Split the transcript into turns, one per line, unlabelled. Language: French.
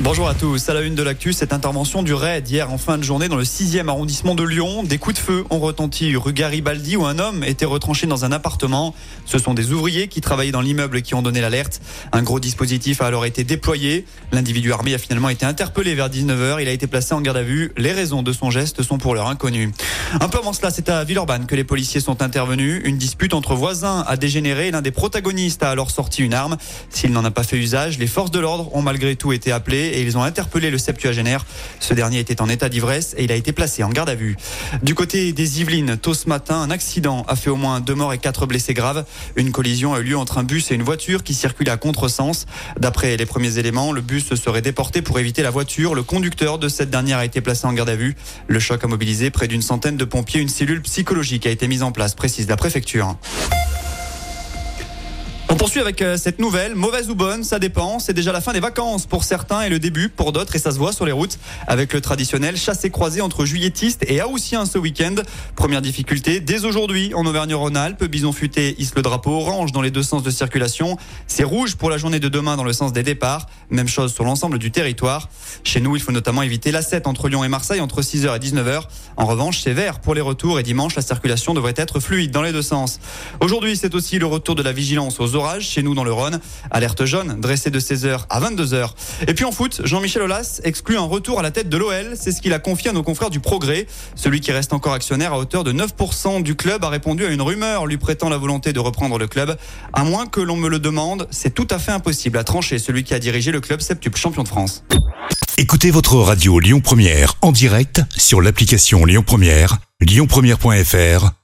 Bonjour à tous. À la une de l'actu, cette intervention du RAID hier en fin de journée dans le 6e arrondissement de Lyon. Des coups de feu ont retenti rue Garibaldi où un homme était retranché dans un appartement. Ce sont des ouvriers qui travaillaient dans l'immeuble qui ont donné l'alerte. Un gros dispositif a alors été déployé. L'individu armé a finalement été interpellé vers 19h. Il a été placé en garde à vue. Les raisons de son geste sont pour l'heure inconnues. Un peu avant cela, c'est à Villeurbanne que les policiers sont intervenus. Une dispute entre voisins a dégénéré. L'un des protagonistes a alors sorti une arme. S'il n'en a pas fait usage, les forces de l'ordre ont malgré tout été appelées et ils ont interpellé le septuagénaire. Ce dernier était en état d'ivresse et il a été placé en garde à vue. Du côté des Yvelines, tôt ce matin, un accident a fait au moins deux morts et quatre blessés graves. Une collision a eu lieu entre un bus et une voiture qui circulait à contresens. D'après les premiers éléments, le bus serait déporté pour éviter la voiture. Le conducteur de cette dernière a été placé en garde à vue. Le choc a mobilisé près d'une centaine de pompiers. Une cellule psychologique a été mise en place, précise la préfecture. Avec euh, cette nouvelle, mauvaise ou bonne, ça dépend. C'est déjà la fin des vacances pour certains et le début pour d'autres et ça se voit sur les routes avec le traditionnel chassé-croisé entre juilletistes et haussiens ce week-end. Première difficulté, dès aujourd'hui en Auvergne-Rhône-Alpes, Bison Futé hisse le drapeau orange dans les deux sens de circulation. C'est rouge pour la journée de demain dans le sens des départs. Même chose sur l'ensemble du territoire. Chez nous, il faut notamment éviter la 7 entre Lyon et Marseille entre 6h et 19h. En revanche, c'est vert pour les retours et dimanche, la circulation devrait être fluide dans les deux sens. Aujourd'hui, c'est aussi le retour de la vigilance aux orages chez nous dans le Rhône. Alerte jaune dressée de 16h à 22h. Et puis en foot, Jean-Michel Aulas exclut un retour à la tête de l'OL. C'est ce qu'il a confié à nos confrères du Progrès. Celui qui reste encore actionnaire à hauteur de 9% du club a répondu à une rumeur lui prêtant la volonté de reprendre le club. À moins que l'on me le demande, c'est tout à fait impossible à trancher celui qui a dirigé le club septuple champion de France.
Écoutez votre radio Lyon Première en direct sur l'application Lyon Première, lyonpremière.fr